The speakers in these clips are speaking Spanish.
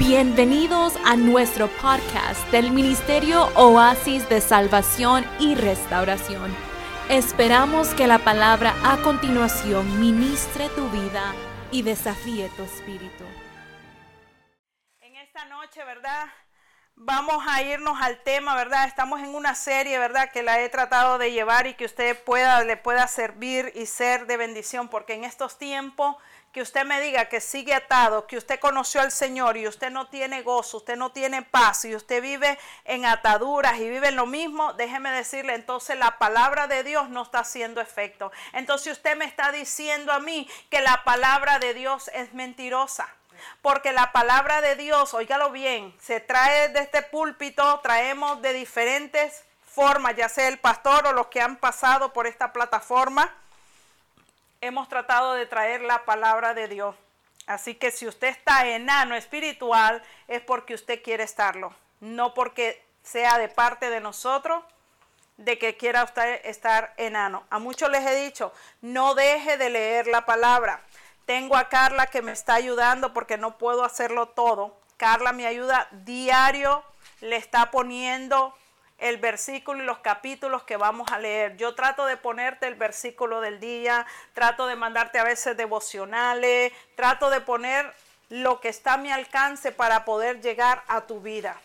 Bienvenidos a nuestro podcast del Ministerio Oasis de Salvación y Restauración. Esperamos que la palabra a continuación ministre tu vida y desafíe tu espíritu. En esta noche, ¿verdad? Vamos a irnos al tema, ¿verdad? Estamos en una serie, ¿verdad? Que la he tratado de llevar y que usted pueda, le pueda servir y ser de bendición, porque en estos tiempos que usted me diga que sigue atado, que usted conoció al Señor y usted no tiene gozo, usted no tiene paz y usted vive en ataduras y vive en lo mismo, déjeme decirle, entonces la palabra de Dios no está haciendo efecto. Entonces usted me está diciendo a mí que la palabra de Dios es mentirosa. Porque la palabra de Dios, óigalo bien, se trae de este púlpito, traemos de diferentes formas, ya sea el pastor o los que han pasado por esta plataforma hemos tratado de traer la palabra de Dios. Así que si usted está enano espiritual es porque usted quiere estarlo, no porque sea de parte de nosotros de que quiera usted estar enano. A muchos les he dicho, no deje de leer la palabra. Tengo a Carla que me está ayudando porque no puedo hacerlo todo. Carla me ayuda diario, le está poniendo el versículo y los capítulos que vamos a leer. Yo trato de ponerte el versículo del día, trato de mandarte a veces devocionales, trato de poner lo que está a mi alcance para poder llegar a tu vida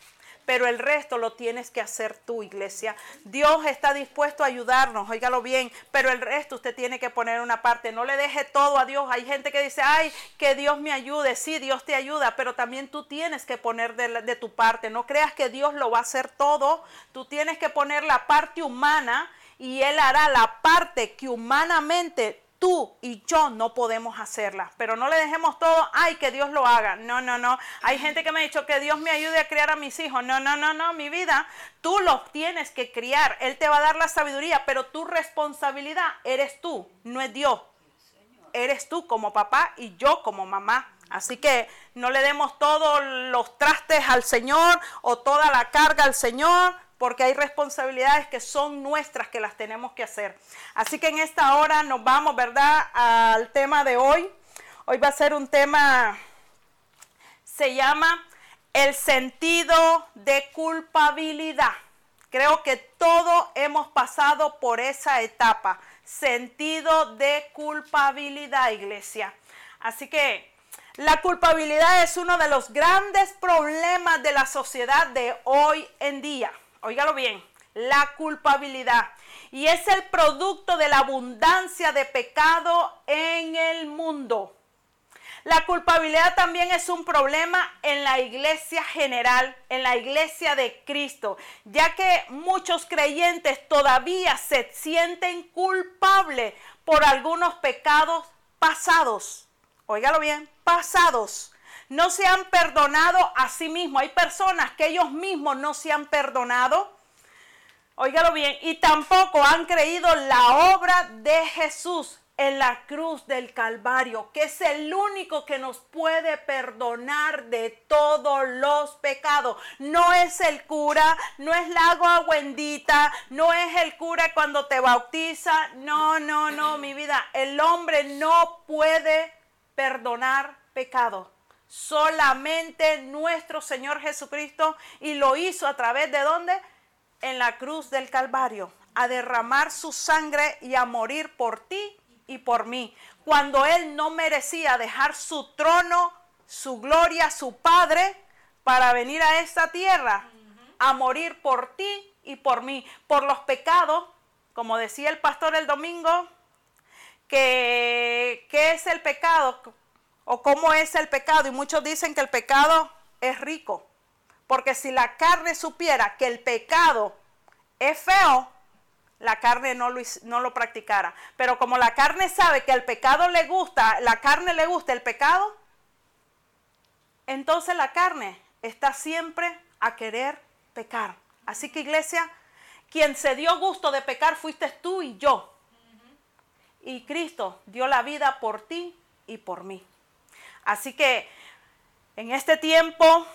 pero el resto lo tienes que hacer tú, iglesia. Dios está dispuesto a ayudarnos, óigalo bien, pero el resto usted tiene que poner una parte. No le deje todo a Dios. Hay gente que dice, ay, que Dios me ayude. Sí, Dios te ayuda, pero también tú tienes que poner de, de tu parte. No creas que Dios lo va a hacer todo. Tú tienes que poner la parte humana y Él hará la parte que humanamente tú y yo no podemos hacerla. Pero no le dejemos todo, ay, que Dios lo haga. No, no, no. Hay gente que me ha dicho que Dios me ayude a criar a mis hijos. No, no, no, no, mi vida. Tú los tienes que criar. Él te va a dar la sabiduría, pero tu responsabilidad eres tú, no es Dios. Eres tú como papá y yo como mamá. Así que no le demos todos los trastes al Señor o toda la carga al Señor porque hay responsabilidades que son nuestras que las tenemos que hacer. Así que en esta hora nos vamos, ¿verdad?, al tema de hoy. Hoy va a ser un tema, se llama el sentido de culpabilidad. Creo que todos hemos pasado por esa etapa, sentido de culpabilidad, iglesia. Así que la culpabilidad es uno de los grandes problemas de la sociedad de hoy en día óigalo bien, la culpabilidad. Y es el producto de la abundancia de pecado en el mundo. La culpabilidad también es un problema en la iglesia general, en la iglesia de Cristo, ya que muchos creyentes todavía se sienten culpables por algunos pecados pasados. Óigalo bien, pasados no se han perdonado a sí mismos. Hay personas que ellos mismos no se han perdonado. Óigalo bien, y tampoco han creído la obra de Jesús en la cruz del Calvario, que es el único que nos puede perdonar de todos los pecados. No es el cura, no es la agua bendita, no es el cura cuando te bautiza. No, no, no, mi vida. El hombre no puede perdonar pecado solamente nuestro Señor Jesucristo y lo hizo a través de dónde? En la cruz del Calvario, a derramar su sangre y a morir por ti y por mí, cuando Él no merecía dejar su trono, su gloria, su Padre, para venir a esta tierra, a morir por ti y por mí, por los pecados, como decía el pastor el domingo, que ¿qué es el pecado? O cómo es el pecado. Y muchos dicen que el pecado es rico. Porque si la carne supiera que el pecado es feo, la carne no lo, practicara. Pero como la carne sabe que el pecado le gusta, la carne le gusta el pecado, entonces la carne está siempre a querer pecar. Así que iglesia, quien se dio gusto de pecar fuiste tú y yo. Y Cristo dio la vida por ti y por mí. Así que en este tiempo,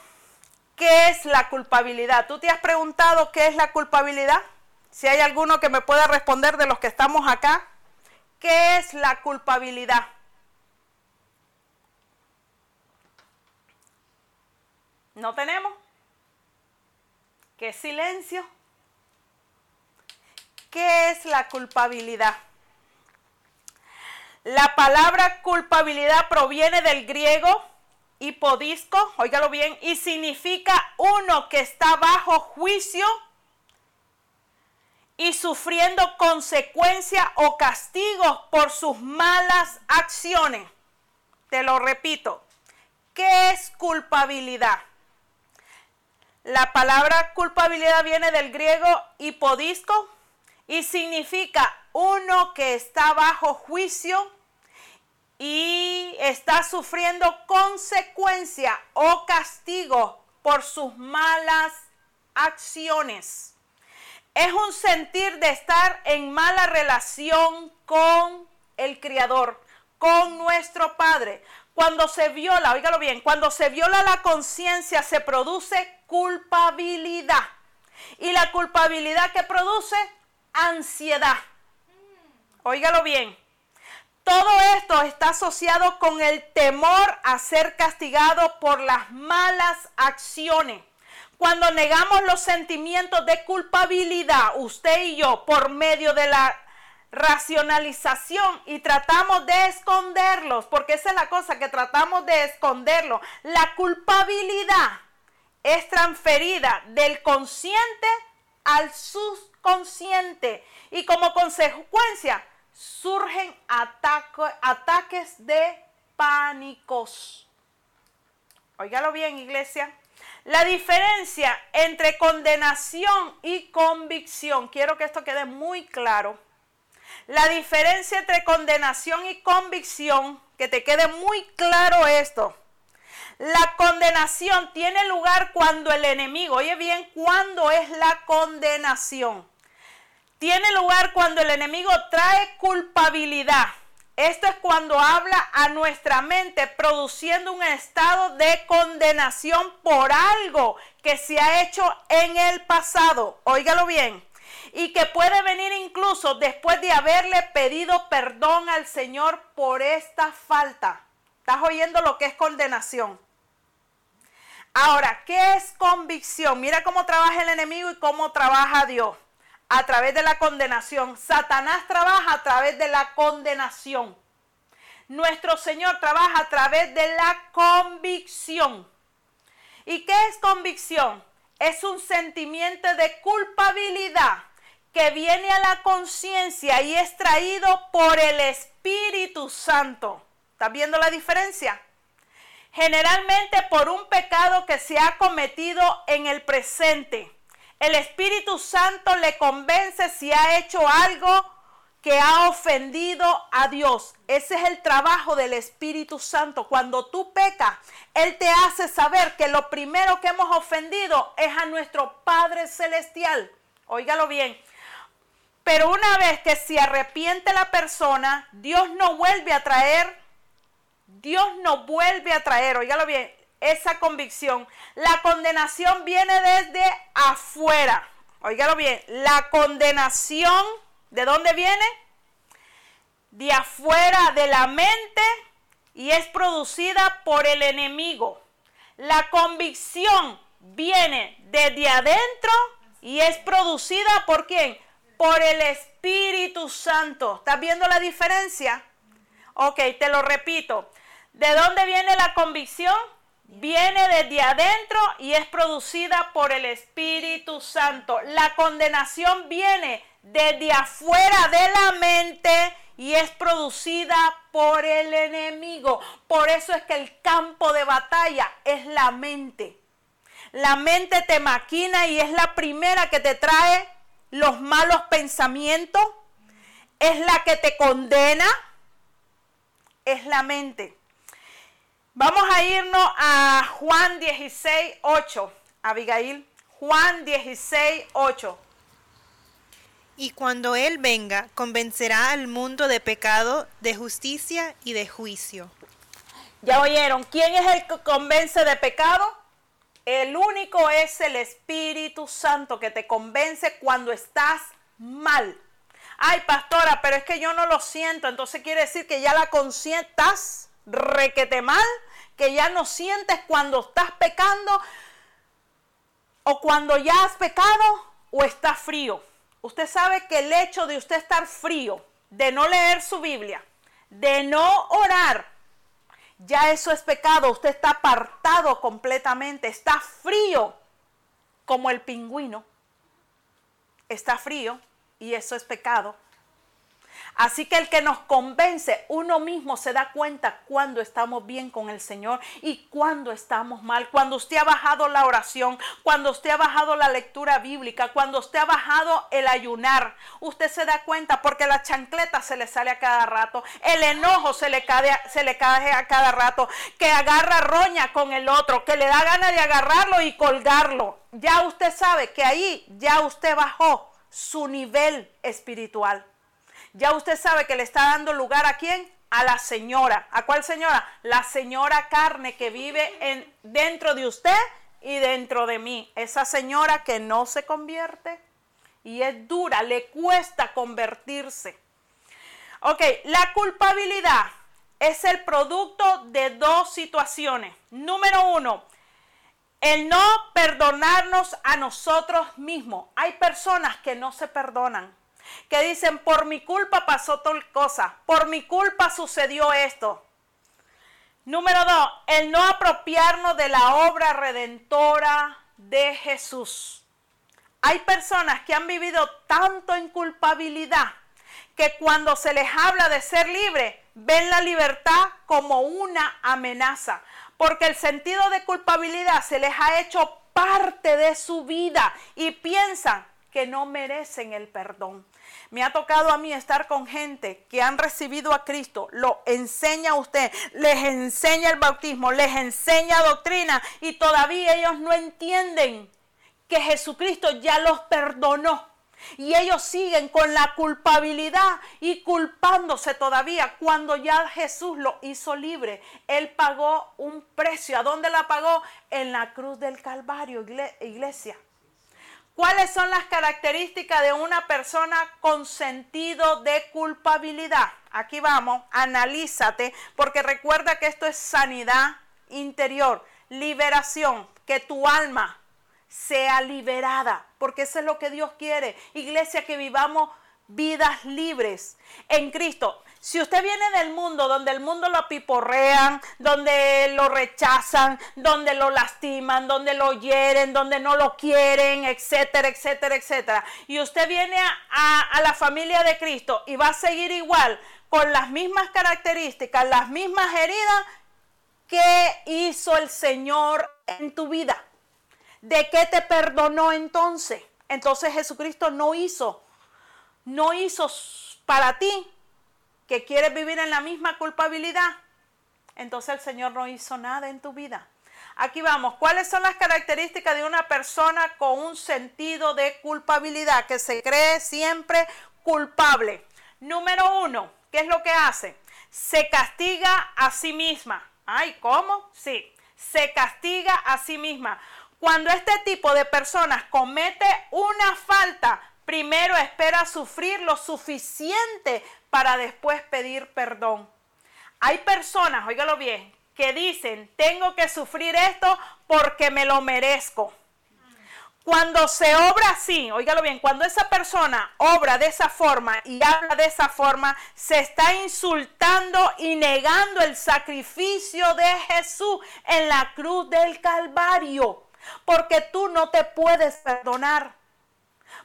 ¿qué es la culpabilidad? ¿Tú te has preguntado qué es la culpabilidad? Si hay alguno que me pueda responder de los que estamos acá, ¿qué es la culpabilidad? No tenemos. ¿Qué silencio? ¿Qué es la culpabilidad? La palabra culpabilidad proviene del griego hipodisco, óigalo bien, y significa uno que está bajo juicio y sufriendo consecuencia o castigos por sus malas acciones. Te lo repito, ¿qué es culpabilidad? La palabra culpabilidad viene del griego hipodisco y significa uno que está bajo juicio y está sufriendo consecuencia o castigo por sus malas acciones. Es un sentir de estar en mala relación con el Creador, con nuestro Padre. Cuando se viola, oígalo bien, cuando se viola la conciencia se produce culpabilidad. Y la culpabilidad que produce ansiedad. Óigalo bien. Todo esto está asociado con el temor a ser castigado por las malas acciones. Cuando negamos los sentimientos de culpabilidad, usted y yo, por medio de la racionalización y tratamos de esconderlos, porque esa es la cosa que tratamos de esconderlo. La culpabilidad es transferida del consciente al subconsciente y como consecuencia surgen ataques de pánicos. Óigalo bien, iglesia. La diferencia entre condenación y convicción, quiero que esto quede muy claro. La diferencia entre condenación y convicción, que te quede muy claro esto. La condenación tiene lugar cuando el enemigo, oye bien, ¿cuándo es la condenación? Tiene lugar cuando el enemigo trae culpabilidad. Esto es cuando habla a nuestra mente produciendo un estado de condenación por algo que se ha hecho en el pasado. Óigalo bien. Y que puede venir incluso después de haberle pedido perdón al Señor por esta falta. ¿Estás oyendo lo que es condenación? Ahora, ¿qué es convicción? Mira cómo trabaja el enemigo y cómo trabaja Dios. A través de la condenación. Satanás trabaja a través de la condenación. Nuestro Señor trabaja a través de la convicción. ¿Y qué es convicción? Es un sentimiento de culpabilidad que viene a la conciencia y es traído por el Espíritu Santo. ¿Estás viendo la diferencia? generalmente por un pecado que se ha cometido en el presente. El Espíritu Santo le convence si ha hecho algo que ha ofendido a Dios. Ese es el trabajo del Espíritu Santo. Cuando tú pecas, Él te hace saber que lo primero que hemos ofendido es a nuestro Padre Celestial. Óigalo bien. Pero una vez que se arrepiente la persona, Dios no vuelve a traer Dios nos vuelve a traer, oígalo bien, esa convicción. La condenación viene desde afuera. Oígalo bien, la condenación, ¿de dónde viene? De afuera de la mente y es producida por el enemigo. La convicción viene desde adentro y es producida por quién? Por el Espíritu Santo. ¿Estás viendo la diferencia? Ok, te lo repito. ¿De dónde viene la convicción? Viene desde adentro y es producida por el Espíritu Santo. La condenación viene desde afuera de la mente y es producida por el enemigo. Por eso es que el campo de batalla es la mente. La mente te maquina y es la primera que te trae los malos pensamientos. Es la que te condena. Es la mente. Vamos a irnos a Juan 16, 8. Abigail, Juan 16, 8. Y cuando Él venga, convencerá al mundo de pecado, de justicia y de juicio. ¿Ya oyeron? ¿Quién es el que convence de pecado? El único es el Espíritu Santo que te convence cuando estás mal. Ay, pastora, pero es que yo no lo siento. Entonces quiere decir que ya la consientas requete mal, que ya no sientes cuando estás pecando, o cuando ya has pecado o está frío. Usted sabe que el hecho de usted estar frío, de no leer su Biblia, de no orar, ya eso es pecado. Usted está apartado completamente, está frío como el pingüino. Está frío y eso es pecado. Así que el que nos convence, uno mismo se da cuenta cuando estamos bien con el Señor y cuando estamos mal. Cuando usted ha bajado la oración, cuando usted ha bajado la lectura bíblica, cuando usted ha bajado el ayunar, usted se da cuenta porque la chancleta se le sale a cada rato, el enojo se le cae, se le cae a cada rato, que agarra roña con el otro, que le da ganas de agarrarlo y colgarlo. Ya usted sabe que ahí ya usted bajó su nivel espiritual. Ya usted sabe que le está dando lugar a quién? A la señora. ¿A cuál señora? La señora carne que vive en, dentro de usted y dentro de mí. Esa señora que no se convierte y es dura, le cuesta convertirse. Ok, la culpabilidad es el producto de dos situaciones. Número uno, el no perdonarnos a nosotros mismos. Hay personas que no se perdonan que dicen, por mi culpa pasó tal cosa, por mi culpa sucedió esto. Número dos, el no apropiarnos de la obra redentora de Jesús. Hay personas que han vivido tanto en culpabilidad que cuando se les habla de ser libre, ven la libertad como una amenaza, porque el sentido de culpabilidad se les ha hecho parte de su vida y piensan que no merecen el perdón. Me ha tocado a mí estar con gente que han recibido a Cristo, lo enseña a usted, les enseña el bautismo, les enseña doctrina y todavía ellos no entienden que Jesucristo ya los perdonó. Y ellos siguen con la culpabilidad y culpándose todavía cuando ya Jesús lo hizo libre. Él pagó un precio. ¿A dónde la pagó? En la cruz del Calvario, iglesia. ¿Cuáles son las características de una persona con sentido de culpabilidad? Aquí vamos, analízate, porque recuerda que esto es sanidad interior, liberación, que tu alma sea liberada, porque eso es lo que Dios quiere. Iglesia, que vivamos vidas libres en Cristo. Si usted viene del mundo donde el mundo lo piporrean, donde lo rechazan, donde lo lastiman, donde lo hieren, donde no lo quieren, etcétera, etcétera, etcétera, y usted viene a, a la familia de Cristo y va a seguir igual, con las mismas características, las mismas heridas, ¿qué hizo el Señor en tu vida? ¿De qué te perdonó entonces? Entonces Jesucristo no hizo, no hizo para ti que quieres vivir en la misma culpabilidad, entonces el Señor no hizo nada en tu vida. Aquí vamos, ¿cuáles son las características de una persona con un sentido de culpabilidad que se cree siempre culpable? Número uno, ¿qué es lo que hace? Se castiga a sí misma. Ay, ¿cómo? Sí, se castiga a sí misma. Cuando este tipo de personas comete una falta, primero espera sufrir lo suficiente para después pedir perdón. Hay personas, óigalo bien, que dicen, tengo que sufrir esto porque me lo merezco. Cuando se obra así, óigalo bien, cuando esa persona obra de esa forma y habla de esa forma, se está insultando y negando el sacrificio de Jesús en la cruz del Calvario. Porque tú no te puedes perdonar.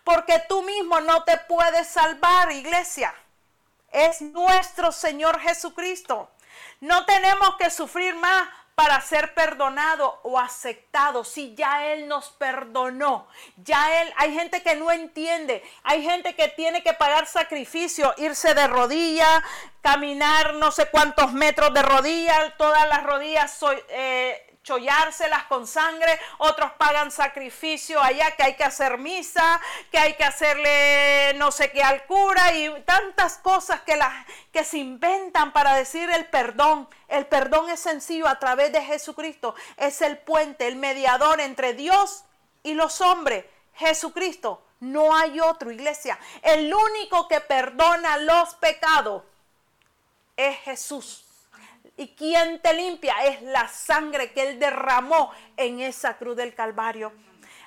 Porque tú mismo no te puedes salvar, iglesia es nuestro Señor Jesucristo. No tenemos que sufrir más para ser perdonado o aceptado si ya Él nos perdonó. Ya Él, hay gente que no entiende, hay gente que tiene que pagar sacrificio, irse de rodillas, caminar no sé cuántos metros de rodillas, todas las rodillas soy, eh, chollárselas con sangre, otros pagan sacrificio allá que hay que hacer misa, que hay que hacerle no sé qué al cura y tantas cosas que, las, que se inventan para decir el perdón. El perdón es sencillo a través de Jesucristo, es el puente, el mediador entre Dios y los hombres. Jesucristo, no hay otro, iglesia. El único que perdona los pecados es Jesús. Y quien te limpia es la sangre que Él derramó en esa cruz del Calvario.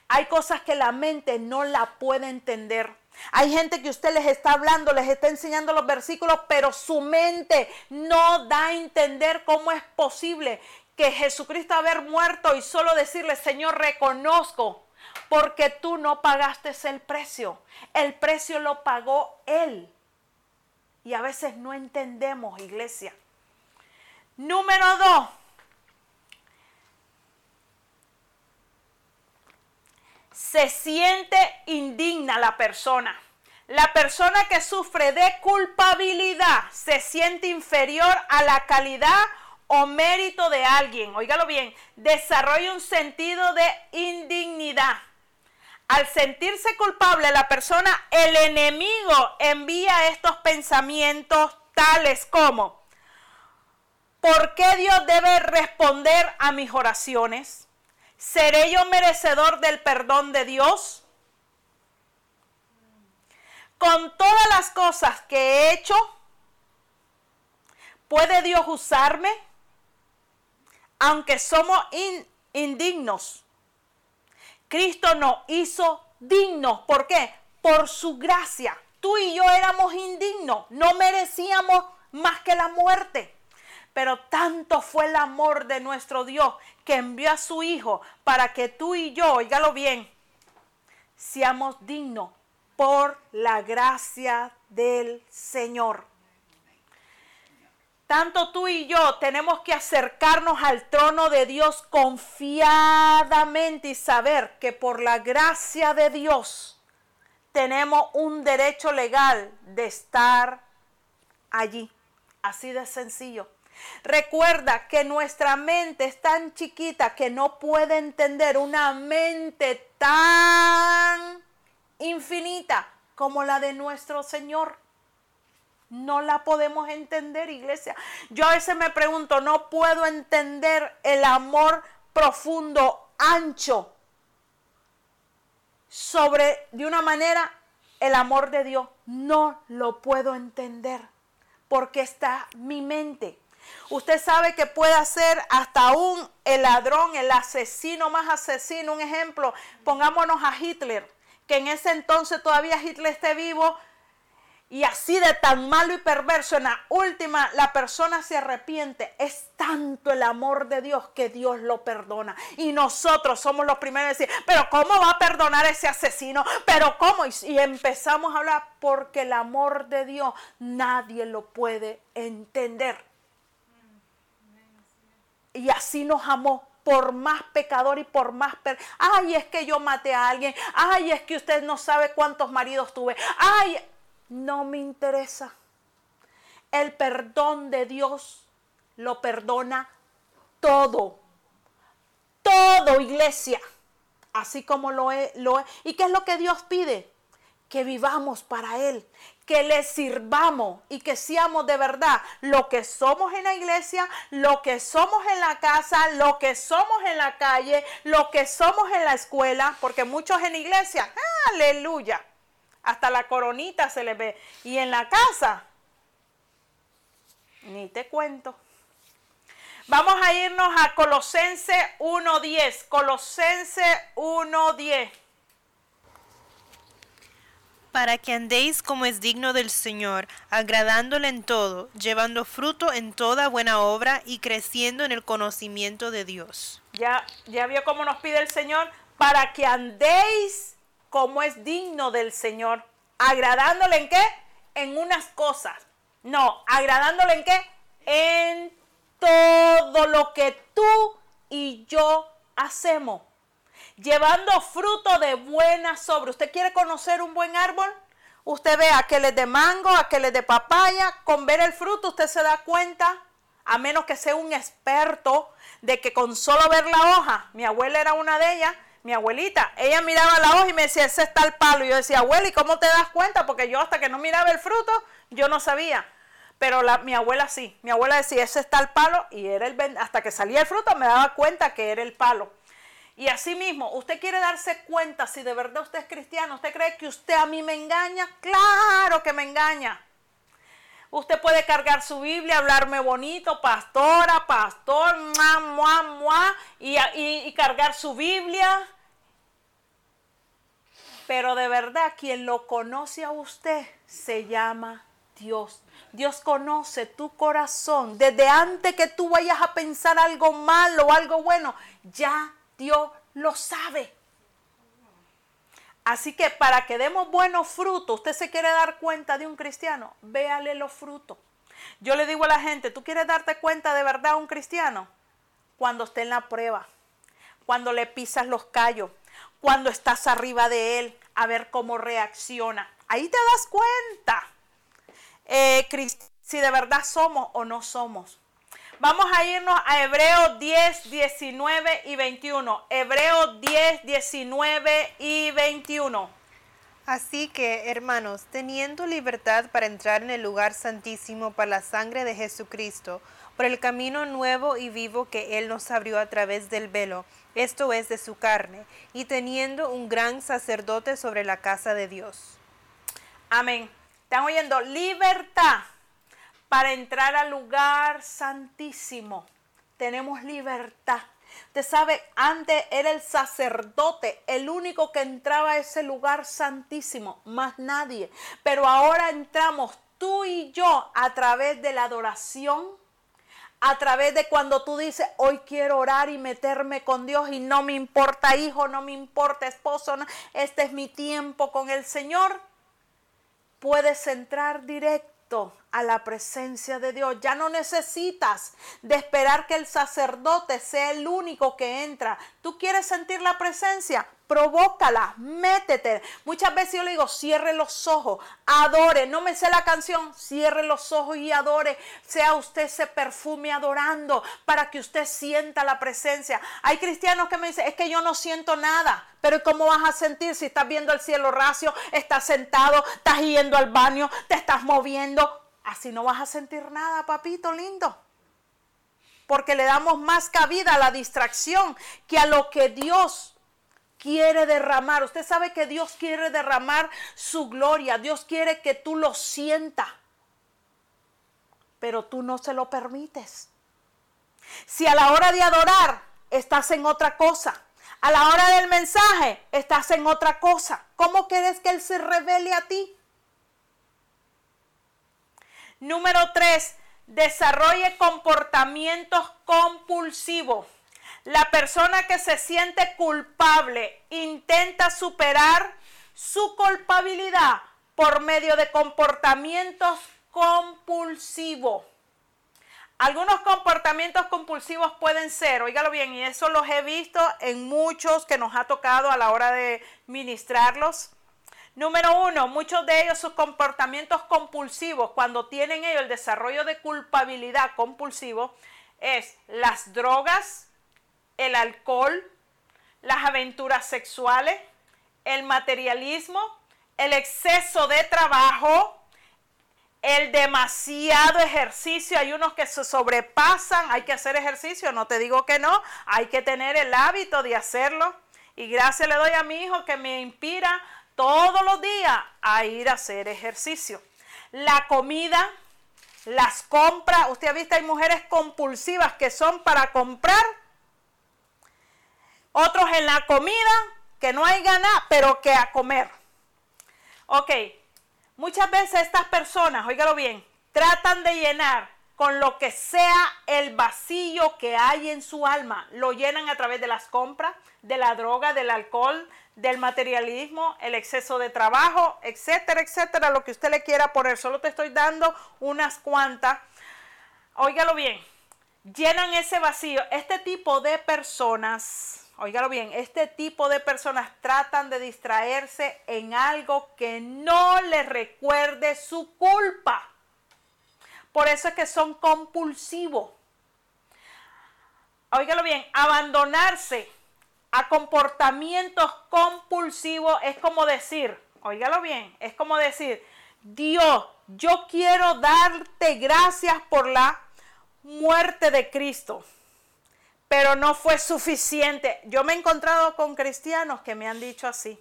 Hay cosas que la mente no la puede entender. Hay gente que usted les está hablando, les está enseñando los versículos, pero su mente no da a entender cómo es posible que Jesucristo haber muerto y solo decirle, Señor, reconozco, porque tú no pagaste el precio. El precio lo pagó Él. Y a veces no entendemos, iglesia. Número dos. Se siente indigna la persona. La persona que sufre de culpabilidad se siente inferior a la calidad o mérito de alguien. Óigalo bien, desarrolla un sentido de indignidad. Al sentirse culpable la persona, el enemigo envía estos pensamientos tales como, ¿por qué Dios debe responder a mis oraciones? ¿Seré yo merecedor del perdón de Dios? Con todas las cosas que he hecho, ¿puede Dios usarme? Aunque somos indignos. Cristo nos hizo dignos. ¿Por qué? Por su gracia. Tú y yo éramos indignos, no merecíamos más que la muerte. Pero tanto fue el amor de nuestro Dios que envió a su Hijo para que tú y yo, oígalo bien, seamos dignos por la gracia del Señor. Tanto tú y yo tenemos que acercarnos al trono de Dios confiadamente y saber que por la gracia de Dios tenemos un derecho legal de estar allí. Así de sencillo. Recuerda que nuestra mente es tan chiquita que no puede entender una mente tan infinita como la de nuestro Señor. No la podemos entender, iglesia. Yo a veces me pregunto, no puedo entender el amor profundo, ancho, sobre, de una manera, el amor de Dios. No lo puedo entender porque está mi mente. Usted sabe que puede ser hasta un el ladrón, el asesino más asesino. Un ejemplo, pongámonos a Hitler, que en ese entonces todavía Hitler esté vivo, y así de tan malo y perverso, en la última la persona se arrepiente. Es tanto el amor de Dios que Dios lo perdona. Y nosotros somos los primeros a decir, pero ¿cómo va a perdonar ese asesino? Pero ¿cómo? Y, empezamos a hablar porque el amor de Dios nadie lo puede entender. Y así nos amó por más pecador y por más... Ay, es que yo maté a alguien. Ay, es que usted no sabe cuántos maridos tuve. Ay, no me interesa. El perdón de Dios lo perdona todo. Todo, iglesia. Así como lo es, lo ¿Y qué es lo que Dios pide? Que vivamos para Él, que le sirvamos y que seamos de verdad lo que somos en la iglesia, lo que somos en la casa, lo que somos en la calle, lo que somos en la escuela, porque muchos en la iglesia, aleluya, hasta la coronita se le ve. Y en la casa, ni te cuento. Vamos a irnos a Colosense 1.10. Colosense 1.10. Para que andéis como es digno del Señor, agradándole en todo, llevando fruto en toda buena obra y creciendo en el conocimiento de Dios. Ya, ya vio cómo nos pide el Señor, para que andéis como es digno del Señor. ¿Agradándole en qué? En unas cosas. No, agradándole en qué? En todo lo que tú y yo hacemos. Llevando fruto de buena sobre. ¿Usted quiere conocer un buen árbol? Usted ve a que le de mango, a que le de papaya. Con ver el fruto usted se da cuenta, a menos que sea un experto, de que con solo ver la hoja, mi abuela era una de ellas, mi abuelita, ella miraba la hoja y me decía, ese está el palo. Y yo decía, abuela, ¿y cómo te das cuenta? Porque yo hasta que no miraba el fruto, yo no sabía. Pero mi abuela sí, mi abuela decía, ese está el palo y era el hasta que salía el fruto me daba cuenta que era el palo. Y así mismo, usted quiere darse cuenta si de verdad usted es cristiano, usted cree que usted a mí me engaña, claro que me engaña. Usted puede cargar su Biblia, hablarme bonito, pastora, pastor, mua, mua, mua, y, y, cargar su Biblia Pero de verdad, quien lo conoce a usted se llama Dios. Dios conoce tu corazón. Desde antes que tú vayas a pensar algo malo o algo bueno, ya Dios lo sabe. Así que para que demos buenos frutos, usted se quiere dar cuenta de un cristiano, véale los frutos. Yo le digo a la gente, ¿tú quieres darte cuenta de verdad a un cristiano? Cuando esté en la prueba, cuando le pisas los callos, cuando estás arriba de él, a ver cómo reacciona. Ahí te das cuenta eh, si de verdad somos o no somos. Vamos a irnos a Hebreos 10, 19 y 21. Hebreos 10, 19 y 21. Así que, hermanos, teniendo libertad para entrar en el lugar santísimo por la sangre de Jesucristo, por el camino nuevo y vivo que Él nos abrió a través del velo, esto es de su carne, y teniendo un gran sacerdote sobre la casa de Dios. Amén. ¿Están oyendo? Libertad para entrar al lugar santísimo. Tenemos libertad. Usted sabe, antes era el sacerdote, el único que entraba a ese lugar santísimo, más nadie. Pero ahora entramos tú y yo a través de la adoración, a través de cuando tú dices, hoy quiero orar y meterme con Dios y no me importa hijo, no me importa esposo, este es mi tiempo con el Señor. Puedes entrar a la presencia de Dios. Ya no necesitas de esperar que el sacerdote sea el único que entra. ¿Tú quieres sentir la presencia? Provócala, métete. Muchas veces yo le digo, cierre los ojos, adore. No me sé la canción, cierre los ojos y adore. Sea usted ese perfume adorando para que usted sienta la presencia. Hay cristianos que me dicen, es que yo no siento nada. Pero ¿cómo vas a sentir si estás viendo el cielo racio, estás sentado, estás yendo al baño, te estás moviendo? Así no vas a sentir nada, papito lindo. Porque le damos más cabida a la distracción que a lo que Dios quiere derramar. Usted sabe que Dios quiere derramar su gloria. Dios quiere que tú lo sientas. Pero tú no se lo permites. Si a la hora de adorar estás en otra cosa, a la hora del mensaje estás en otra cosa, ¿cómo quieres que Él se revele a ti? Número tres, desarrolle comportamientos compulsivos. La persona que se siente culpable intenta superar su culpabilidad por medio de comportamientos compulsivos. Algunos comportamientos compulsivos pueden ser, oígalo bien, y eso los he visto en muchos que nos ha tocado a la hora de ministrarlos. Número uno, muchos de ellos sus comportamientos compulsivos, cuando tienen ellos el desarrollo de culpabilidad compulsivo, es las drogas, el alcohol, las aventuras sexuales, el materialismo, el exceso de trabajo, el demasiado ejercicio. Hay unos que se sobrepasan, hay que hacer ejercicio, no te digo que no, hay que tener el hábito de hacerlo. Y gracias le doy a mi hijo que me inspira todos los días a ir a hacer ejercicio. La comida, las compras, usted ha visto, hay mujeres compulsivas que son para comprar, otros en la comida, que no hay ganas, pero que a comer. Ok, muchas veces estas personas, óigalo bien, tratan de llenar con lo que sea el vacío que hay en su alma. Lo llenan a través de las compras, de la droga, del alcohol, del materialismo, el exceso de trabajo, etcétera, etcétera, lo que usted le quiera poner. Solo te estoy dando unas cuantas. Óigalo bien, llenan ese vacío. Este tipo de personas, óigalo bien, este tipo de personas tratan de distraerse en algo que no les recuerde su culpa. Por eso es que son compulsivos. Óigalo bien, abandonarse a comportamientos compulsivos es como decir, óigalo bien, es como decir, Dios, yo quiero darte gracias por la muerte de Cristo, pero no fue suficiente. Yo me he encontrado con cristianos que me han dicho así.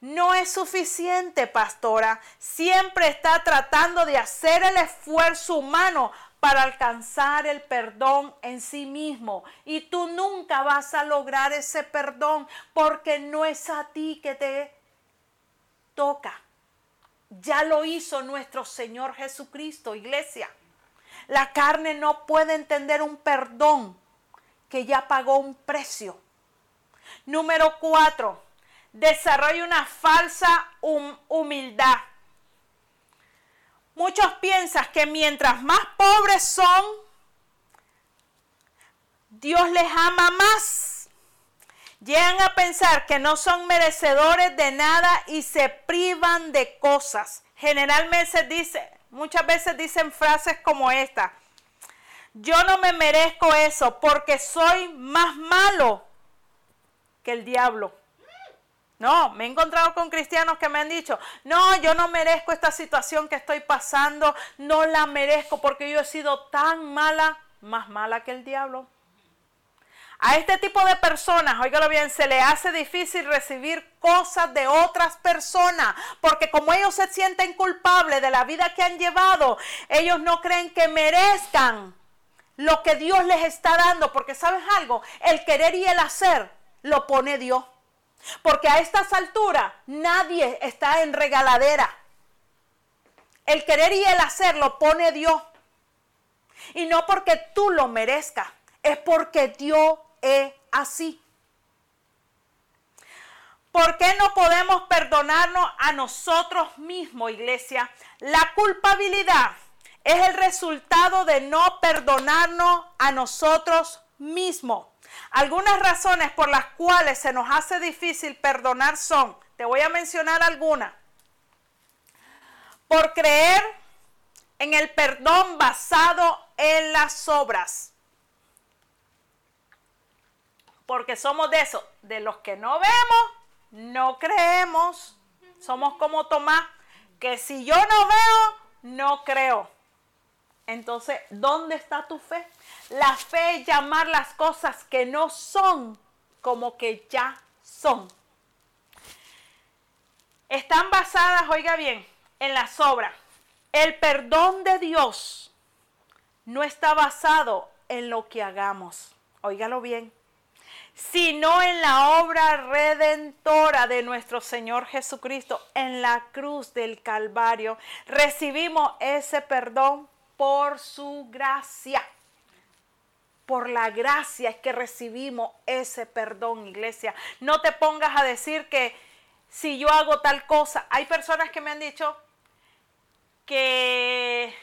No es suficiente, pastora. Siempre está tratando de hacer el esfuerzo humano para alcanzar el perdón en sí mismo. Y tú nunca vas a lograr ese perdón porque no es a ti que te toca. Ya lo hizo nuestro Señor Jesucristo, iglesia. La carne no puede entender un perdón que ya pagó un precio. Número cuatro, desarrolla una falsa humildad. Muchos piensan que mientras más pobres son, Dios les ama más. Llegan a pensar que no son merecedores de nada y se privan de cosas. Generalmente dice, muchas veces dicen frases como esta. Yo no me merezco eso porque soy más malo que el diablo. No, me he encontrado con cristianos que me han dicho, no, yo no merezco esta situación que estoy pasando, no la merezco porque yo he sido tan mala, más mala que el diablo. A este tipo de personas, óigalo bien, se le hace difícil recibir cosas de otras personas, porque como ellos se sienten culpables de la vida que han llevado, ellos no creen que merezcan lo que Dios les está dando, porque sabes algo, el querer y el hacer lo pone Dios. Porque a estas alturas nadie está en regaladera. El querer y el hacer lo pone Dios. Y no porque tú lo merezcas, es porque Dios es así. ¿Por qué no podemos perdonarnos a nosotros mismos, iglesia? La culpabilidad es el resultado de no perdonarnos a nosotros mismos. Algunas razones por las cuales se nos hace difícil perdonar son, te voy a mencionar algunas, por creer en el perdón basado en las obras. Porque somos de eso, de los que no vemos, no creemos. Somos como Tomás, que si yo no veo, no creo. Entonces, ¿dónde está tu fe? La fe es llamar las cosas que no son como que ya son. Están basadas, oiga bien, en las obras. El perdón de Dios no está basado en lo que hagamos. Óigalo bien. Sino en la obra redentora de nuestro Señor Jesucristo en la cruz del Calvario. Recibimos ese perdón por su gracia. Por la gracia es que recibimos ese perdón, iglesia. No te pongas a decir que si yo hago tal cosa, hay personas que me han dicho que,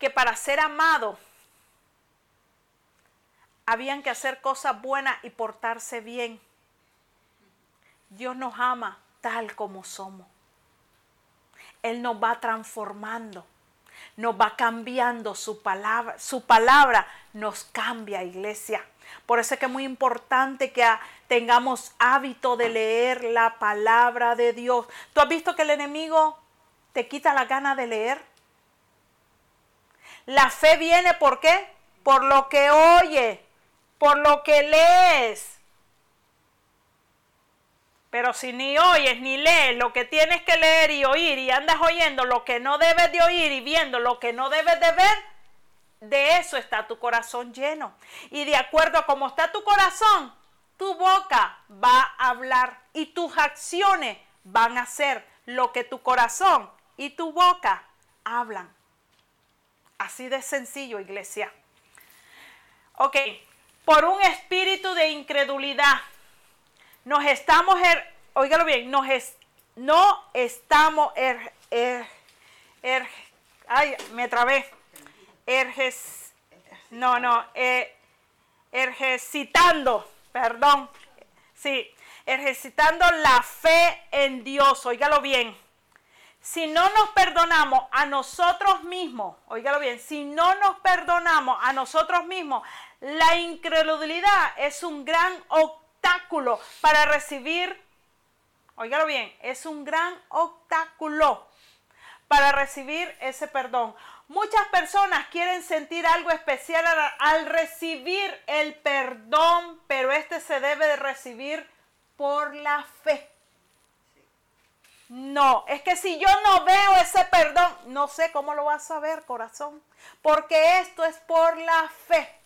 que para ser amado habían que hacer cosas buenas y portarse bien. Dios nos ama tal como somos. Él nos va transformando nos va cambiando su palabra, su palabra nos cambia, iglesia. Por eso es que es muy importante que tengamos hábito de leer la palabra de Dios. ¿Tú has visto que el enemigo te quita la gana de leer? La fe viene por qué? Por lo que oye, por lo que lees. Pero si ni oyes ni lees lo que tienes que leer y oír y andas oyendo lo que no debes de oír y viendo lo que no debes de ver, de eso está tu corazón lleno. Y de acuerdo a cómo está tu corazón, tu boca va a hablar y tus acciones van a hacer lo que tu corazón y tu boca hablan. Así de sencillo, iglesia. Ok, por un espíritu de incredulidad nos estamos, er, oígalo bien, nos no estamos, er, er, er, ay, me trabé, erges, no, no, ejercitando, perdón, sí, ejercitando la fe en Dios, oígalo bien. Si no nos perdonamos a nosotros mismos, oígalo bien, si no nos perdonamos a nosotros mismos, la incredulidad es un gran obstáculo para recibir, óigalo bien, es un gran obstáculo para recibir ese perdón. Muchas personas quieren sentir algo especial al, recibir el perdón, pero este se debe de recibir por la fe. No, es que si yo no veo ese perdón, no sé cómo lo vas a ver, corazón, porque esto es por la fe.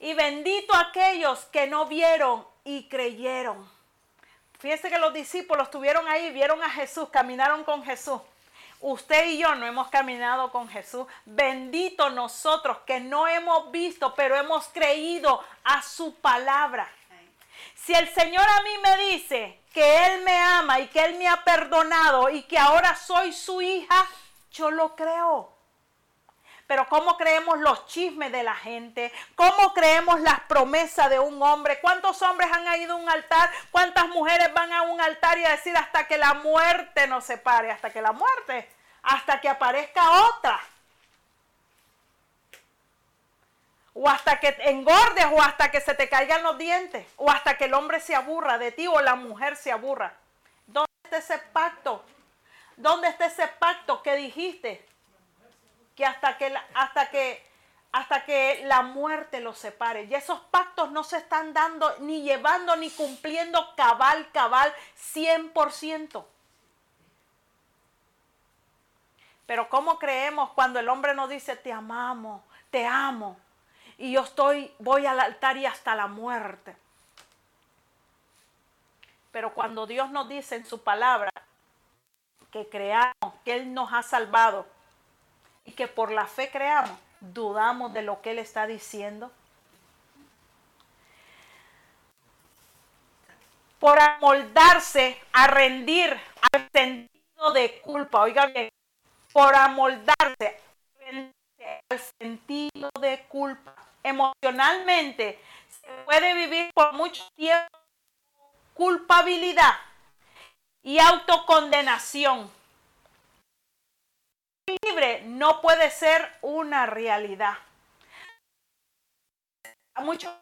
Y bendito aquellos que no vieron y creyeron. Fíjense que los discípulos estuvieron ahí, vieron a Jesús, caminaron con Jesús. Usted y yo no hemos caminado con Jesús. Bendito nosotros que no hemos visto, pero hemos creído a su palabra. Si el Señor a mí me dice que Él me ama y que Él me ha perdonado y que ahora soy su hija, yo lo creo. Pero ¿cómo creemos los chismes de la gente? ¿Cómo creemos las promesas de un hombre? ¿Cuántos hombres han ido a un altar? ¿Cuántas mujeres van a un altar y a decir hasta que la muerte nos separe? Hasta que la muerte, hasta que aparezca otra. O hasta que engordes o hasta que se te caigan los dientes. O hasta que el hombre se aburra de ti o la mujer se aburra. ¿Dónde está ese pacto? ¿Dónde está ese pacto que dijiste? Que hasta que, hasta que, hasta que la muerte los separe. Y esos pactos no se están dando ni llevando ni cumpliendo cabal, cabal, 100%. Pero ¿cómo creemos cuando el hombre nos dice, te amamos, te amo? Y yo estoy, voy al altar y hasta la muerte. Pero cuando Dios nos dice en su palabra que creamos, que Él nos ha salvado, y que por la fe creamos, dudamos de lo que Él está diciendo. Por amoldarse a rendir al sentido de culpa, oiga bien, por amoldarse al sentido de culpa. Emocionalmente se puede vivir por mucho tiempo culpabilidad y autocondenación libre no puede ser una realidad. Muchos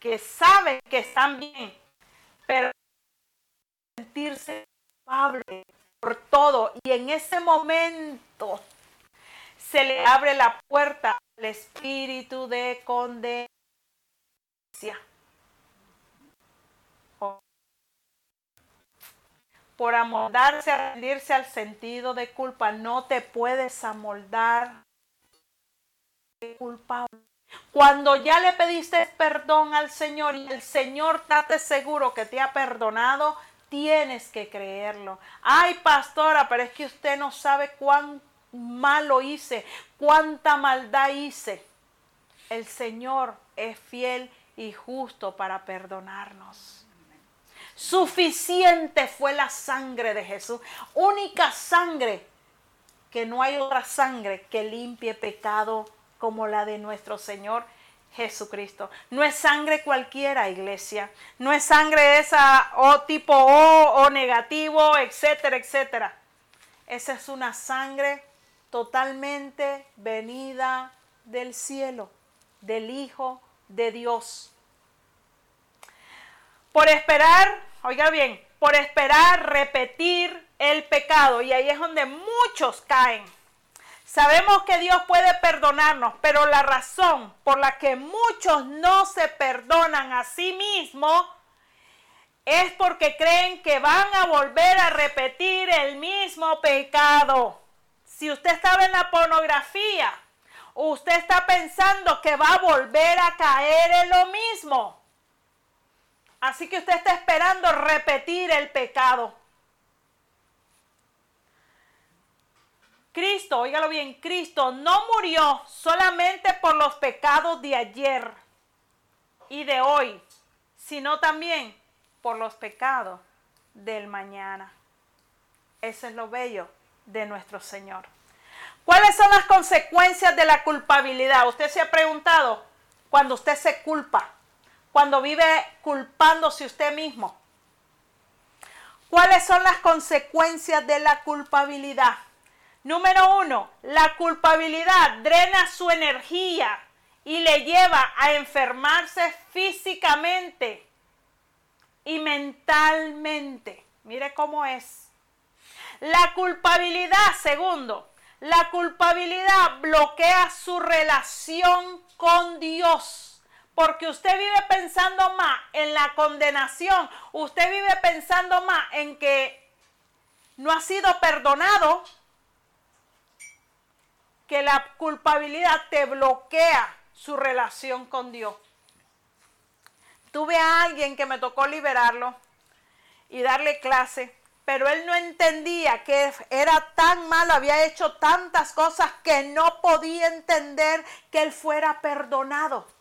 que saben que están bien, pero sentirse culpable por todo y en ese momento se le abre la puerta al espíritu de condenación por amoldarse rendirse al sentido de culpa. No te puedes amoldar culpable. Cuando ya le pediste perdón al Señor y el Señor date seguro que te ha perdonado, tienes que creerlo. Ay, pastora, pero es que usted no sabe cuán malo hice, cuánta maldad hice. El Señor es fiel y justo para perdonarnos. Suficiente fue la sangre de Jesús. Única sangre, que no hay otra sangre que limpie pecado como la de nuestro Señor Jesucristo. No es sangre cualquiera, iglesia. No es sangre esa o tipo O o negativo, etcétera, etcétera. Esa es una sangre totalmente venida del cielo, del Hijo de Dios. Por esperar, oiga bien, por esperar repetir el pecado. Y ahí es donde muchos caen. Sabemos que Dios puede perdonarnos, pero la razón por la que muchos no se perdonan a sí mismos es porque creen que van a volver a repetir el mismo pecado. Si usted estaba en la pornografía, usted está pensando que va a volver a caer en lo mismo. Así que usted está esperando repetir el pecado. Cristo, óigalo bien, Cristo no murió solamente por los pecados de ayer y de hoy, sino también por los pecados del mañana. Ese es lo bello de nuestro Señor. ¿Cuáles son las consecuencias de la culpabilidad? Usted se ha preguntado cuando usted se culpa cuando vive culpándose usted mismo. ¿Cuáles son las consecuencias de la culpabilidad? Número uno, la culpabilidad drena su energía y le lleva a enfermarse físicamente y mentalmente. Mire cómo es. La culpabilidad, segundo, la culpabilidad bloquea su relación con Dios porque usted vive pensando más en la condenación, usted vive pensando más en que no ha sido perdonado, que la culpabilidad te bloquea su relación con Dios. Tuve a alguien que me tocó liberarlo y darle clase, pero él no entendía que era tan malo, había hecho tantas cosas que no podía entender que él fuera perdonado.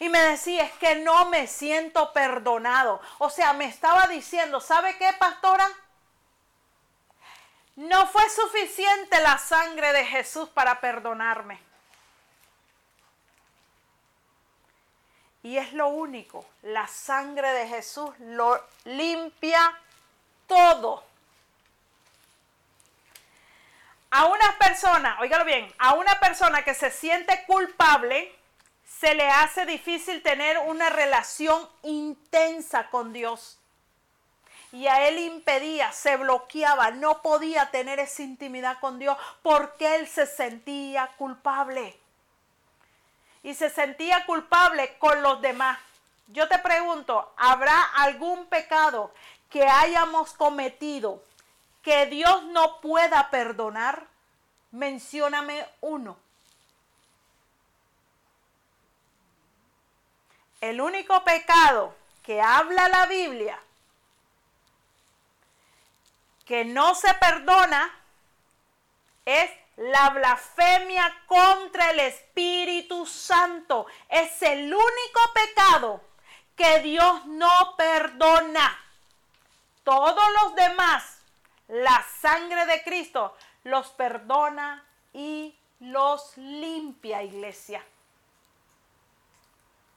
Y me decía, es que no me siento perdonado. O sea, me estaba diciendo, ¿sabe qué, pastora? No fue suficiente la sangre de Jesús para perdonarme. Y es lo único, la sangre de Jesús lo limpia todo. A una persona, óigalo bien, a una persona que se siente culpable, se le hace difícil tener una relación intensa con Dios. Y a él impedía, se bloqueaba, no podía tener esa intimidad con Dios porque él se sentía culpable y se sentía culpable con los demás. Yo te pregunto, ¿habrá algún pecado que hayamos cometido que Dios no pueda perdonar? Mencióname uno. El único pecado que habla la Biblia que no se perdona es la blasfemia contra el Espíritu Santo es el único pecado que Dios no perdona. Todos los demás, la sangre de Cristo los perdona y los limpia, iglesia.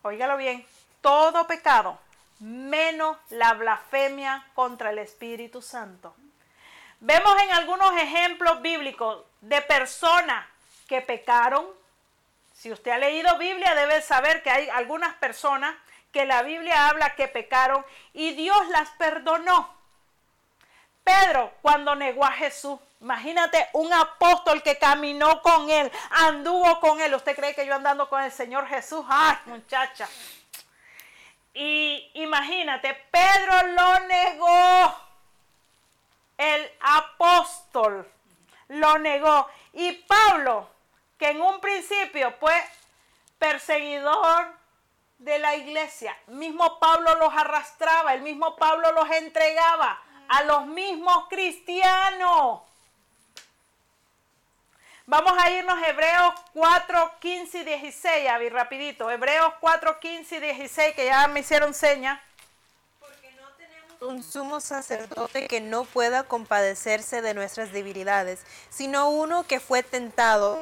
Óigalo bien, todo pecado, menos la blasfemia contra el Espíritu Santo. Vemos en algunos ejemplos bíblicos de personas que pecaron. Si usted ha leído Biblia debe saber que hay algunas personas que la Biblia habla que pecaron y Dios las perdonó. Pedro cuando negó a Jesús, imagínate un apóstol que caminó con él, anduvo con él. ¿Usted cree que yo andando con el Señor Jesús? ¡Ay, muchacha! Y imagínate, Pedro lo negó. El apóstol lo negó. Y Pablo, que en un principio fue perseguidor de la iglesia, mismo Pablo los arrastraba, el mismo Pablo los entregaba a los mismos cristianos. Vamos a irnos a Hebreos 4, 15 y 16, Avi, rapidito. Hebreos 4, 15 y 16, que ya me hicieron seña un sumo sacerdote que no pueda compadecerse de nuestras debilidades, sino uno que fue tentado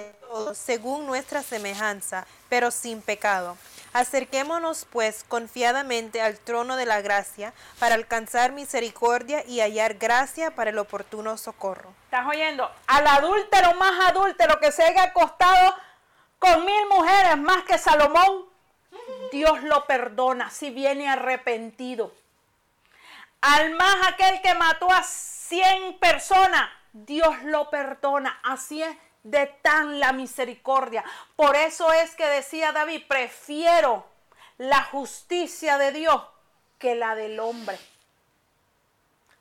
según nuestra semejanza, pero sin pecado. Acerquémonos pues confiadamente al trono de la gracia para alcanzar misericordia y hallar gracia para el oportuno socorro. ¿Estás oyendo? Al adúltero más adúltero que se haya acostado con mil mujeres más que Salomón, Dios lo perdona si viene arrepentido. Al más aquel que mató a 100 personas, Dios lo perdona. Así es de tan la misericordia. Por eso es que decía David, prefiero la justicia de Dios que la del hombre.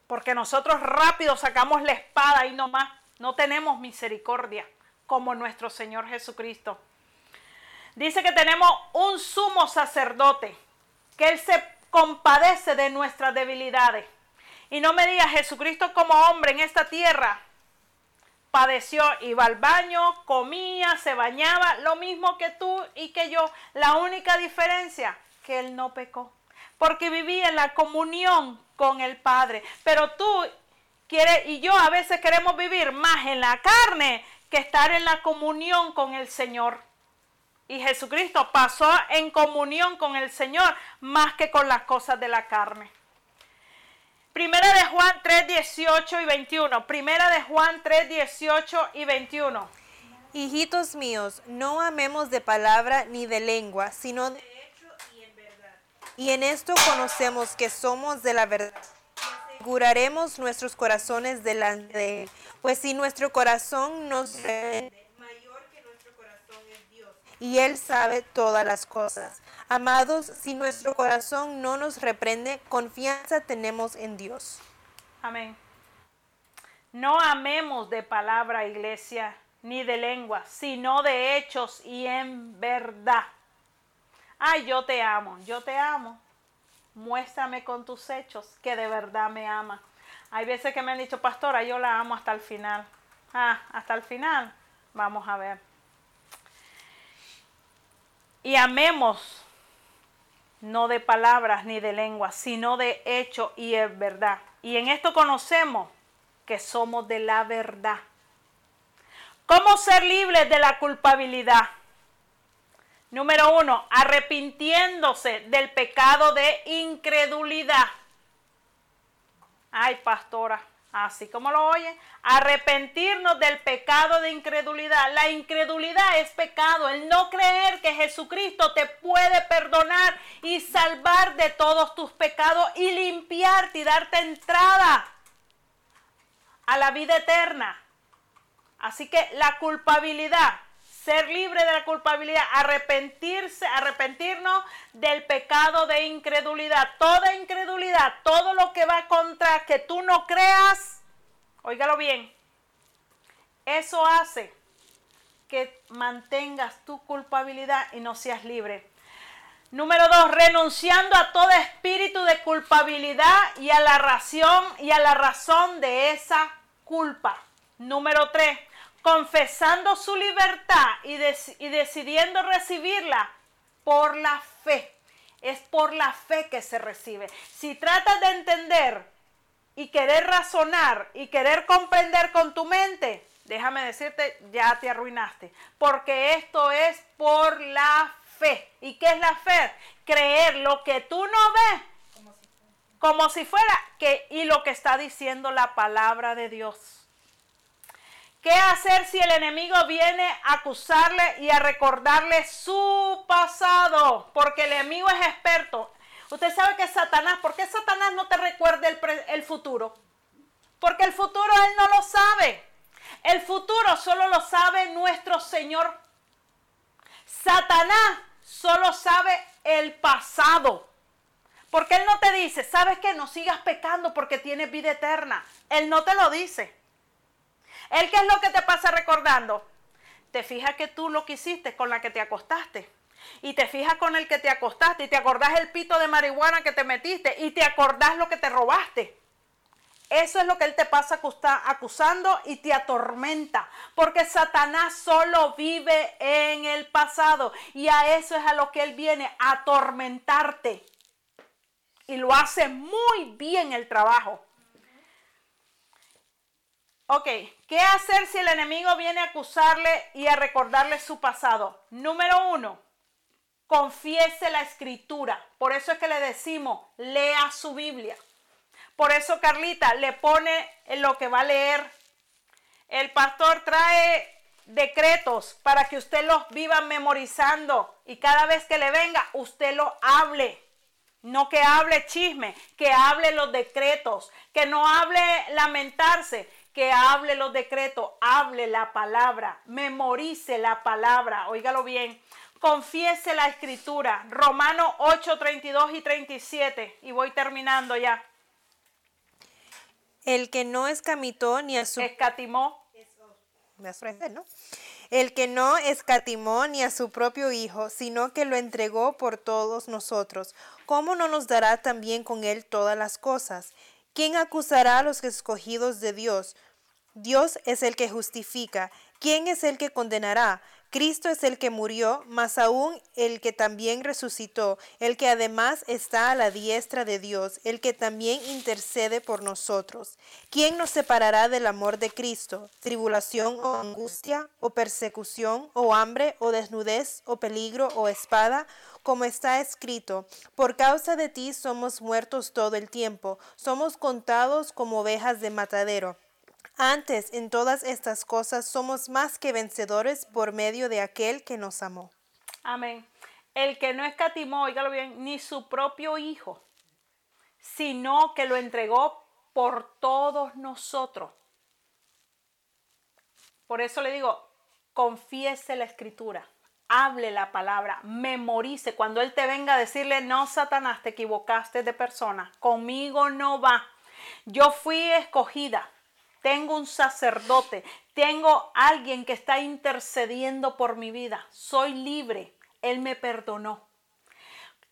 Porque nosotros rápido sacamos la espada y nomás no tenemos misericordia como nuestro Señor Jesucristo. Dice que tenemos un sumo sacerdote, que Él se compadece de nuestras debilidades. Y no me diga Jesucristo como hombre en esta tierra padeció, iba al baño, comía, se bañaba, lo mismo que tú y que yo. La única diferencia, que él no pecó, porque vivía en la comunión con el Padre. Pero tú quieres, y yo a veces queremos vivir más en la carne que estar en la comunión con el Señor. Y Jesucristo pasó en comunión con el Señor más que con las cosas de la carne. Primera de Juan 3, 18 y 21. Primera de Juan 3, 18 y 21. Hijitos míos, no amemos de palabra ni de lengua, sino de hecho y en verdad. Y en esto conocemos que somos de la verdad. Aseguraremos nuestros corazones delante de Él. Pues si nuestro corazón nos y Él sabe todas las cosas. Amados, si nuestro corazón no nos reprende, confianza tenemos en Dios. Amén. No amemos de palabra, iglesia, ni de lengua, sino de hechos y en verdad. Ay, yo te amo, yo te amo. muéstrame con tus hechos que de verdad me ama. Hay veces que me han dicho, pastora, yo la amo hasta el final. Ah, hasta el final. Vamos a ver. Y amemos, no de palabras ni de lengua, sino de hecho y es verdad. Y en esto conocemos que somos de la verdad. ¿Cómo ser libres de la culpabilidad? Número uno, arrepintiéndose del pecado de incredulidad. Ay, pastora, así como lo oye, arrepentirnos del pecado de incredulidad. La incredulidad es pecado, el no creer que Jesucristo te puede perdonar y salvar de todos tus pecados y limpiarte y darte entrada a la vida eterna. Así que la culpabilidad ser libre de la culpabilidad, arrepentirse, arrepentirnos del pecado de incredulidad. Toda incredulidad, todo lo que va contra que tú no creas, óigalo bien, eso hace que mantengas tu culpabilidad y no seas libre. Número dos, renunciando a todo espíritu de culpabilidad y a la razón y a la razón de esa culpa. Número tres, confesando su libertad y, decidiendo recibirla por la fe. Es por la fe que se recibe. Si tratas de entender y querer razonar y querer comprender con tu mente, déjame decirte, ya te arruinaste. Porque esto es por la fe. ¿Y qué es la fe? Creer lo que tú no ves como si fuera que y lo que está diciendo la palabra de Dios. ¿Qué hacer si el enemigo viene a acusarle y a recordarle su pasado? Porque el enemigo es experto. Usted sabe que Satanás, ¿por qué Satanás no te recuerda el, el futuro? Porque el futuro él no lo sabe. El futuro solo lo sabe nuestro Señor. Satanás solo sabe el pasado. Porque Él no te dice, ¿sabes que No sigas pecando porque tienes vida eterna. Él no te lo dice. ¿El qué es lo que te pasa recordando? Te fijas que tú lo que hiciste con la que te acostaste. Y te fijas con el que te acostaste. Y te acordás el pito de marihuana que te metiste. Y te acordás lo que te robaste. Eso es lo que él te pasa acusando y te atormenta. Porque Satanás solo vive en el pasado. Y a eso es a lo que él viene, a atormentarte. Y lo hace muy bien el trabajo. Ok, ¿qué hacer si el enemigo viene a acusarle y a recordarle su pasado? Número uno, confiese la escritura. Por eso es que le decimos, lea su Biblia. Por eso Carlita le pone lo que va a leer. El pastor trae decretos para que usted los viva memorizando y cada vez que le venga, usted lo hable. No que hable chisme, que hable los decretos, que no hable lamentarse, que hable los decretos, hable la palabra, memorice la palabra, óigalo bien, confiese la escritura. Romanos 8, 32 y 37. Y voy terminando ya. El que no escamitó ni a su... Escatimó. ¿no? El que no escatimó ni a su propio Hijo, sino que lo entregó por todos nosotros, ¿cómo no nos dará también con él todas las cosas? ¿Quién acusará a los escogidos de Dios? Dios es el que justifica. ¿Quién es el que condenará? Cristo es el que murió, más aún el que también resucitó, el que además está a la diestra de Dios, el que también intercede por nosotros. ¿Quién nos separará del amor de Cristo? ¿Tribulación o angustia, o persecución, o hambre, o desnudez, o peligro, o espada? Como está escrito, por causa de ti somos muertos todo el tiempo, somos contados como ovejas de matadero. Antes, en todas estas cosas, somos más que vencedores por medio de aquel que nos amó. Amén. El que no escatimó, oígalo bien, ni su propio Hijo, sino que lo entregó por todos nosotros. Por eso le digo, confiese la escritura, hable la palabra, memorice. Cuando Él te venga a decirle, no, Satanás, te equivocaste de persona, conmigo no va. Yo fui escogida, tengo un sacerdote, tengo alguien que está intercediendo por mi vida, soy libre, Él me perdonó.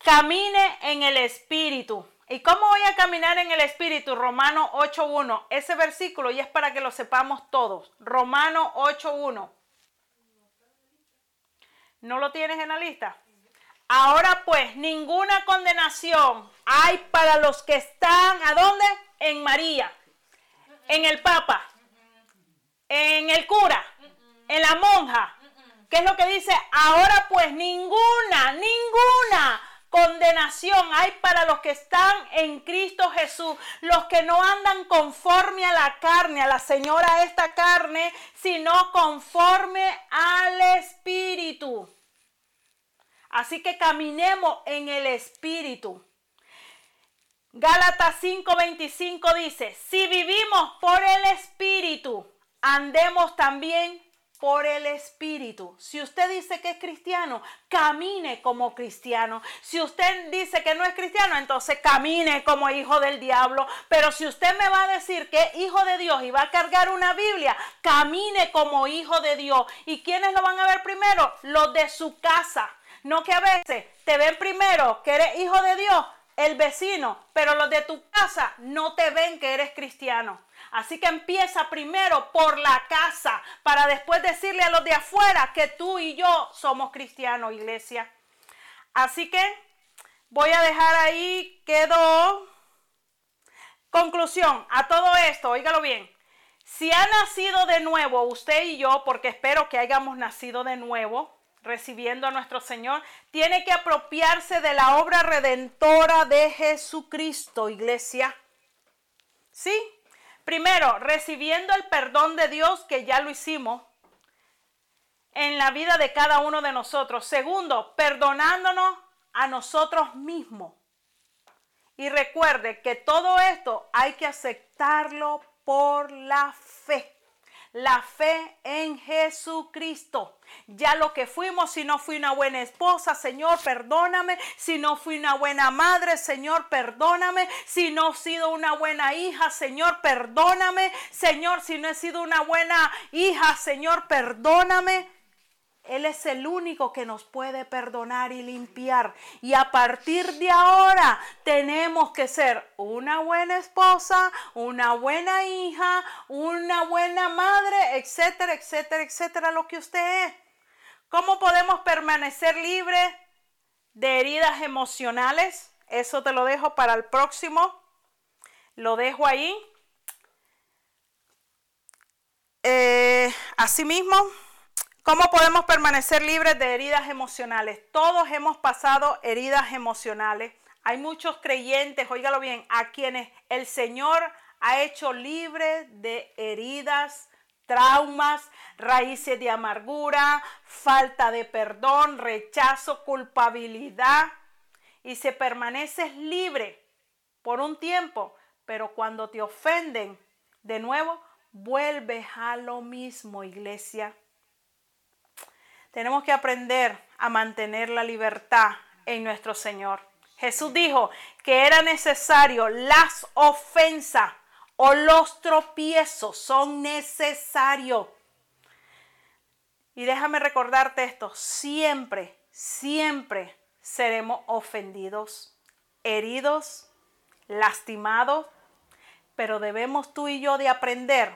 Camine en el Espíritu. ¿Y cómo voy a caminar en el Espíritu? Romano 8.1. Ese versículo y es para que lo sepamos todos. Romano 8.1. ¿No lo tienes en la lista? Ahora pues, ninguna condenación hay para los que están, ¿a dónde? En María, en el Papa, en el cura, en la monja. ¿Qué es lo que dice? Ahora pues, ninguna, ninguna condenación hay para los que están en Cristo Jesús, los que no andan conforme a la carne, a la señora esta carne, sino conforme al Espíritu. Así que caminemos en el Espíritu. Gálatas 5:25 dice, si vivimos por el Espíritu, andemos también por el Espíritu. Si usted dice que es cristiano, camine como cristiano. Si usted dice que no es cristiano, entonces camine como hijo del diablo. Pero si usted me va a decir que es hijo de Dios y va a cargar una Biblia, camine como hijo de Dios. ¿Y quiénes lo van a ver primero? Los de su casa. No que a veces te ven primero que eres hijo de Dios, el vecino, pero los de tu casa no te ven que eres cristiano. Así que empieza primero por la casa para después decirle a los de afuera que tú y yo somos cristianos, iglesia. Así que voy a dejar ahí, quedó. Conclusión a todo esto, óigalo bien. Si ha nacido de nuevo usted y yo, porque espero que hayamos nacido de nuevo, recibiendo a nuestro Señor, tiene que apropiarse de la obra redentora de Jesucristo, iglesia. ¿Sí? Primero, recibiendo el perdón de Dios, que ya lo hicimos en la vida de cada uno de nosotros. Segundo, perdonándonos a nosotros mismos. Y recuerde que todo esto hay que aceptarlo por la fe la fe en Jesucristo. Ya lo que fuimos, si no fui una buena esposa, Señor, perdóname. Si no fui una buena madre, Señor, perdóname. Si no he sido una buena hija, Señor, perdóname. Señor, si no he sido una buena hija, Señor, perdóname. Él es el único que nos puede perdonar y limpiar. Y a partir de ahora tenemos que ser una buena esposa, una buena hija, una buena madre, etcétera, etcétera, etcétera, lo que usted es. ¿Cómo podemos permanecer libres de heridas emocionales? Eso te lo dejo para el próximo. Lo dejo ahí. Eh, asimismo. ¿Cómo podemos permanecer libres de heridas emocionales? Todos hemos pasado heridas emocionales. Hay muchos creyentes, óigalo bien, a quienes el Señor ha hecho libres de heridas, traumas, raíces de amargura, falta de perdón, rechazo, culpabilidad. Y se permaneces libre por un tiempo, pero cuando te ofenden, de nuevo, vuelves a lo mismo, iglesia. Tenemos que aprender a mantener la libertad en nuestro Señor. Jesús dijo que era necesario las ofensas o los tropiezos son necesarios. Y déjame recordarte esto, siempre, siempre seremos ofendidos, heridos, lastimados, pero debemos tú y yo de aprender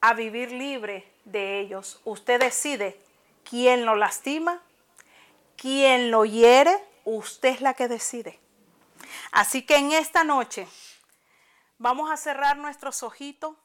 a vivir libre de ellos. Usted decide quién lo lastima, quién lo hiere, usted es la que decide. Así que en esta noche vamos a cerrar nuestros ojitos